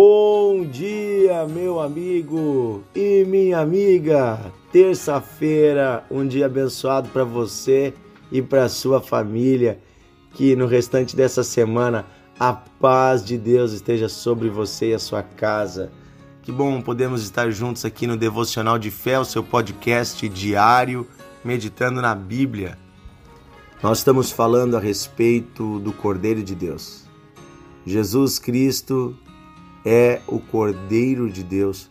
Bom dia, meu amigo e minha amiga. Terça-feira, um dia abençoado para você e para sua família. Que no restante dessa semana a paz de Deus esteja sobre você e a sua casa. Que bom podemos estar juntos aqui no Devocional de Fé, o seu podcast diário, meditando na Bíblia. Nós estamos falando a respeito do Cordeiro de Deus. Jesus Cristo é o Cordeiro de Deus.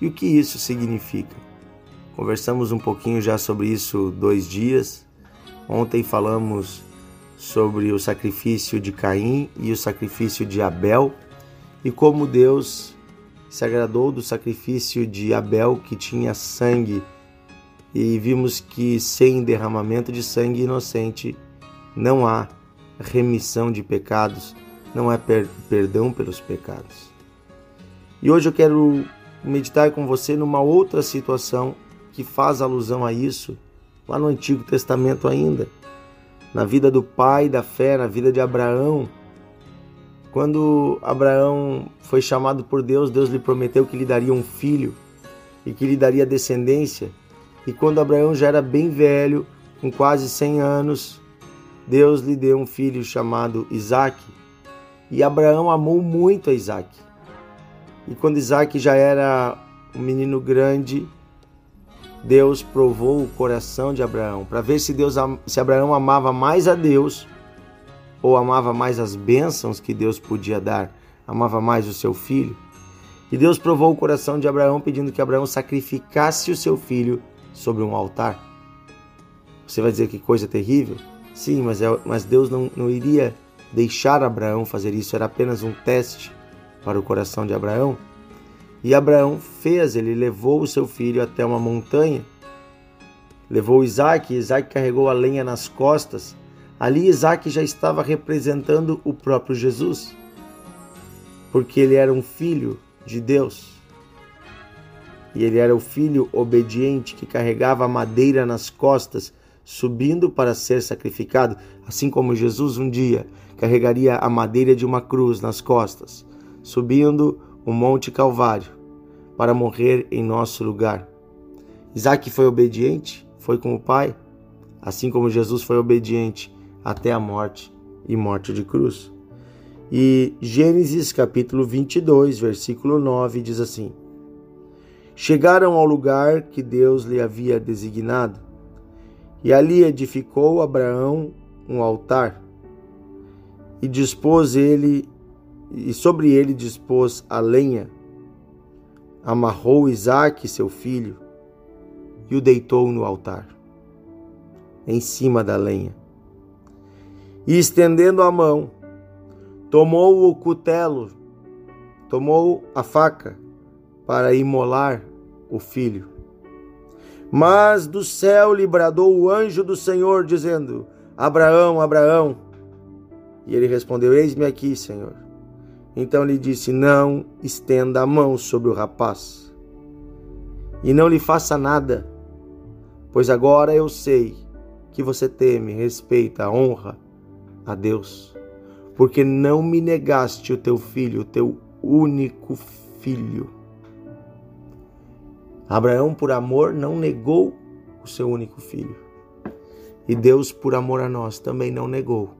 E o que isso significa? Conversamos um pouquinho já sobre isso dois dias. Ontem falamos sobre o sacrifício de Caim e o sacrifício de Abel e como Deus se agradou do sacrifício de Abel que tinha sangue e vimos que sem derramamento de sangue inocente não há remissão de pecados, não há per perdão pelos pecados. E hoje eu quero meditar com você numa outra situação que faz alusão a isso, lá no Antigo Testamento ainda, na vida do pai da fé, na vida de Abraão. Quando Abraão foi chamado por Deus, Deus lhe prometeu que lhe daria um filho e que lhe daria descendência. E quando Abraão já era bem velho, com quase 100 anos, Deus lhe deu um filho chamado Isaac. E Abraão amou muito a Isaac. E quando Isaac já era um menino grande, Deus provou o coração de Abraão para ver se Deus se Abraão amava mais a Deus ou amava mais as bênçãos que Deus podia dar, amava mais o seu filho. E Deus provou o coração de Abraão pedindo que Abraão sacrificasse o seu filho sobre um altar. Você vai dizer que coisa terrível? Sim, mas, é, mas Deus não, não iria deixar Abraão fazer isso, era apenas um teste para o coração de Abraão. E Abraão fez, ele levou o seu filho até uma montanha, levou Isaac, e Isaac carregou a lenha nas costas. Ali Isaac já estava representando o próprio Jesus, porque ele era um filho de Deus. E ele era o filho obediente que carregava a madeira nas costas, subindo para ser sacrificado, assim como Jesus um dia carregaria a madeira de uma cruz nas costas subindo o Monte Calvário para morrer em nosso lugar. Isaac foi obediente, foi com o pai, assim como Jesus foi obediente até a morte e morte de cruz. E Gênesis capítulo 22, versículo 9 diz assim: Chegaram ao lugar que Deus lhe havia designado, e ali edificou Abraão um altar, e dispôs ele e sobre ele dispôs a lenha, amarrou Isaque, seu filho, e o deitou no altar, em cima da lenha. E estendendo a mão, tomou o cutelo, tomou a faca para imolar o filho. Mas do céu lhe bradou o anjo do Senhor, dizendo: Abraão, Abraão. E ele respondeu: Eis-me aqui, Senhor. Então lhe disse: Não estenda a mão sobre o rapaz e não lhe faça nada, pois agora eu sei que você teme, respeita, honra a Deus, porque não me negaste o teu filho, o teu único filho. Abraão, por amor, não negou o seu único filho. E Deus, por amor a nós, também não negou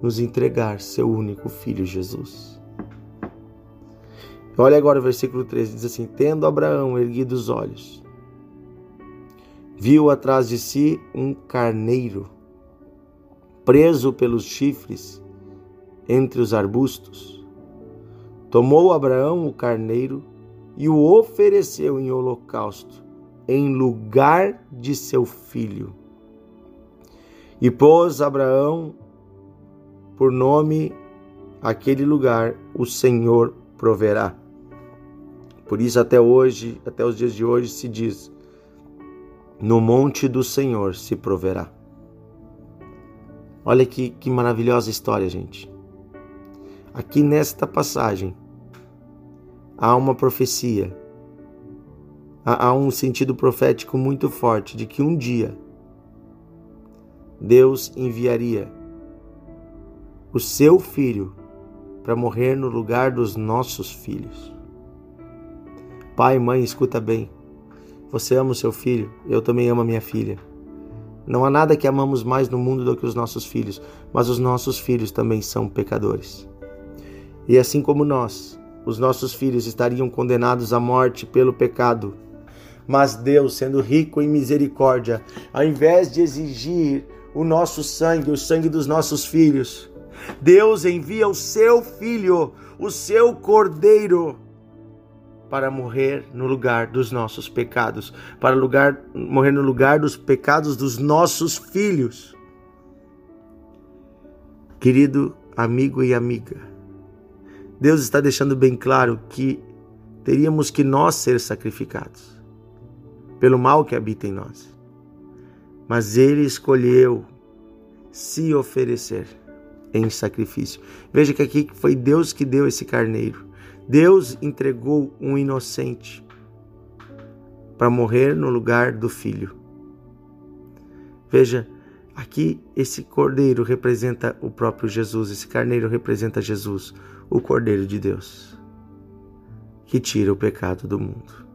nos entregar seu único filho, Jesus. Olha agora o versículo 13, diz assim: Tendo Abraão erguido os olhos, viu atrás de si um carneiro, preso pelos chifres entre os arbustos. Tomou Abraão o carneiro e o ofereceu em holocausto, em lugar de seu filho. E pôs Abraão por nome aquele lugar, o Senhor proverá. Por isso, até hoje, até os dias de hoje, se diz: No monte do Senhor se proverá. Olha que, que maravilhosa história, gente. Aqui nesta passagem há uma profecia, há, há um sentido profético muito forte de que um dia Deus enviaria o seu filho para morrer no lugar dos nossos filhos. Pai, mãe, escuta bem. Você ama o seu filho, eu também amo a minha filha. Não há nada que amamos mais no mundo do que os nossos filhos, mas os nossos filhos também são pecadores. E assim como nós, os nossos filhos estariam condenados à morte pelo pecado. Mas Deus, sendo rico em misericórdia, ao invés de exigir o nosso sangue, o sangue dos nossos filhos, Deus envia o seu filho, o seu cordeiro, para morrer no lugar dos nossos pecados, para lugar, morrer no lugar dos pecados dos nossos filhos. Querido amigo e amiga, Deus está deixando bem claro que teríamos que nós ser sacrificados pelo mal que habita em nós. Mas ele escolheu se oferecer em sacrifício. Veja que aqui foi Deus que deu esse carneiro. Deus entregou um inocente para morrer no lugar do filho. Veja, aqui esse cordeiro representa o próprio Jesus, esse carneiro representa Jesus, o cordeiro de Deus, que tira o pecado do mundo.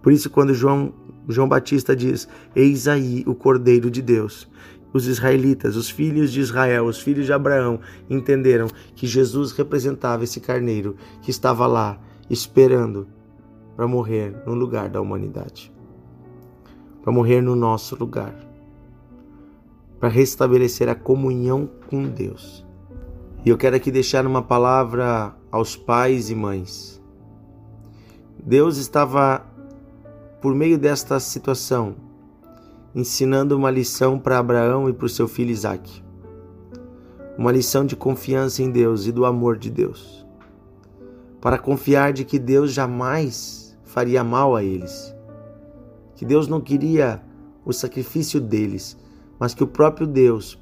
Por isso, quando João, João Batista diz: Eis aí o cordeiro de Deus, os israelitas, os filhos de Israel, os filhos de Abraão, entenderam que Jesus representava esse carneiro que estava lá esperando para morrer no lugar da humanidade, para morrer no nosso lugar, para restabelecer a comunhão com Deus. E eu quero aqui deixar uma palavra aos pais e mães. Deus estava, por meio desta situação, ensinando uma lição para Abraão e para o seu filho Isaque. Uma lição de confiança em Deus e do amor de Deus. Para confiar de que Deus jamais faria mal a eles. Que Deus não queria o sacrifício deles, mas que o próprio Deus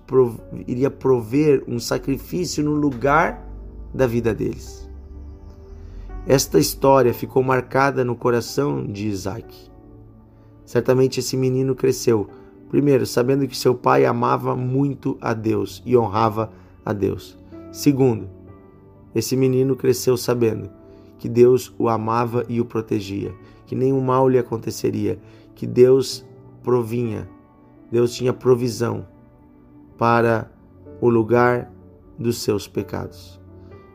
iria prover um sacrifício no lugar da vida deles. Esta história ficou marcada no coração de Isaac. Certamente esse menino cresceu, primeiro, sabendo que seu pai amava muito a Deus e honrava a Deus. Segundo, esse menino cresceu sabendo que Deus o amava e o protegia, que nenhum mal lhe aconteceria, que Deus provinha, Deus tinha provisão para o lugar dos seus pecados,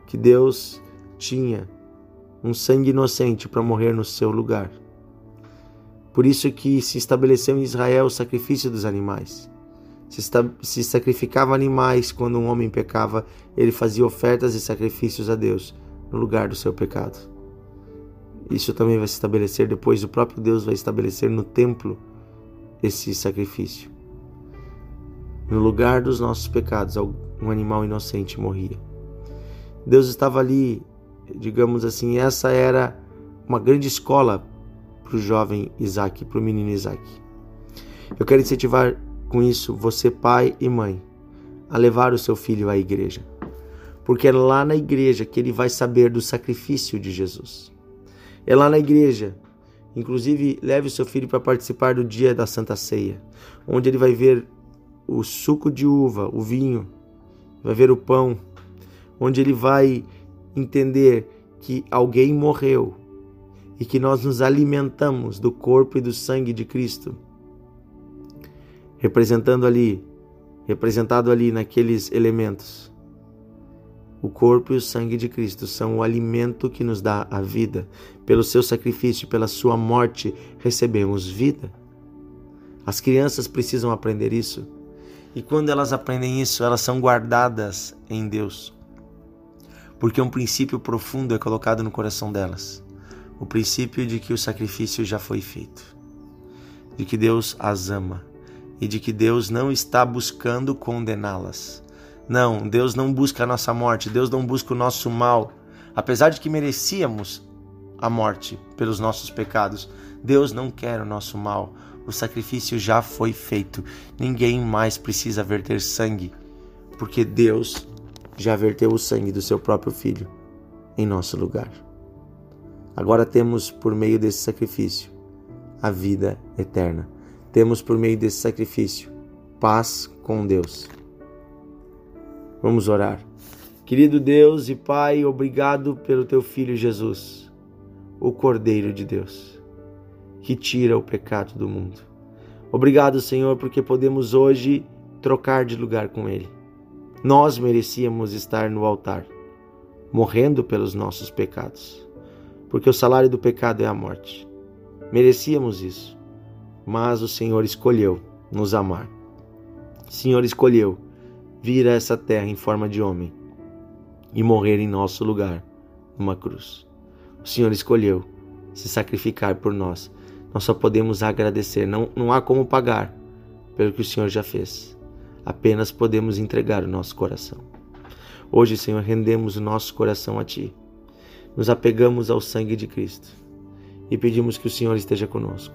que Deus tinha um sangue inocente para morrer no seu lugar. Por isso que se estabeleceu em Israel o sacrifício dos animais. Se, se sacrificava animais quando um homem pecava, ele fazia ofertas e sacrifícios a Deus no lugar do seu pecado. Isso também vai se estabelecer depois, o próprio Deus vai estabelecer no templo esse sacrifício. No lugar dos nossos pecados, um animal inocente morria. Deus estava ali, digamos assim, essa era uma grande escola para o jovem Isaac, para o menino Isaac. Eu quero incentivar com isso você, pai e mãe, a levar o seu filho à igreja. Porque é lá na igreja que ele vai saber do sacrifício de Jesus. É lá na igreja. Inclusive, leve o seu filho para participar do dia da Santa Ceia, onde ele vai ver o suco de uva, o vinho, vai ver o pão, onde ele vai entender que alguém morreu e que nós nos alimentamos do corpo e do sangue de Cristo, representando ali, representado ali naqueles elementos. O corpo e o sangue de Cristo são o alimento que nos dá a vida. Pelo seu sacrifício, pela sua morte, recebemos vida. As crianças precisam aprender isso. E quando elas aprendem isso, elas são guardadas em Deus. Porque um princípio profundo é colocado no coração delas o princípio de que o sacrifício já foi feito, de que Deus as ama e de que Deus não está buscando condená-las. Não, Deus não busca a nossa morte, Deus não busca o nosso mal. Apesar de que merecíamos a morte pelos nossos pecados, Deus não quer o nosso mal. O sacrifício já foi feito. Ninguém mais precisa verter sangue, porque Deus já verteu o sangue do seu próprio filho em nosso lugar. Agora temos por meio desse sacrifício a vida eterna. Temos por meio desse sacrifício paz com Deus. Vamos orar. Querido Deus e Pai, obrigado pelo teu filho Jesus, o Cordeiro de Deus, que tira o pecado do mundo. Obrigado, Senhor, porque podemos hoje trocar de lugar com ele. Nós merecíamos estar no altar, morrendo pelos nossos pecados, porque o salário do pecado é a morte. Merecíamos isso, mas o Senhor escolheu nos amar. O Senhor escolheu vir a essa terra em forma de homem e morrer em nosso lugar numa cruz. O Senhor escolheu se sacrificar por nós. Nós só podemos agradecer, não, não há como pagar pelo que o Senhor já fez. Apenas podemos entregar o nosso coração. Hoje, Senhor, rendemos o nosso coração a Ti. Nos apegamos ao sangue de Cristo e pedimos que o Senhor esteja conosco.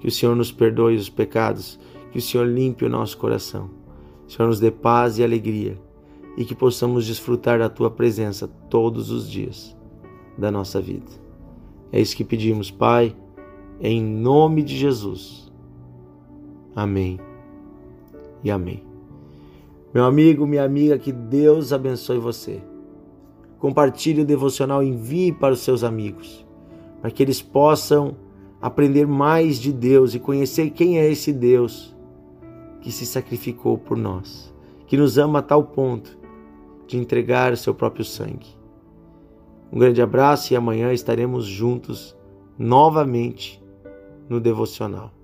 Que o Senhor nos perdoe os pecados, que o Senhor limpe o nosso coração. Que o Senhor nos dê paz e alegria e que possamos desfrutar da tua presença todos os dias da nossa vida. É isso que pedimos, Pai, em nome de Jesus. Amém e amém. Meu amigo, minha amiga, que Deus abençoe você. Compartilhe o devocional, envie para os seus amigos, para que eles possam aprender mais de Deus e conhecer quem é esse Deus que se sacrificou por nós, que nos ama a tal ponto de entregar seu próprio sangue. Um grande abraço e amanhã estaremos juntos novamente no devocional.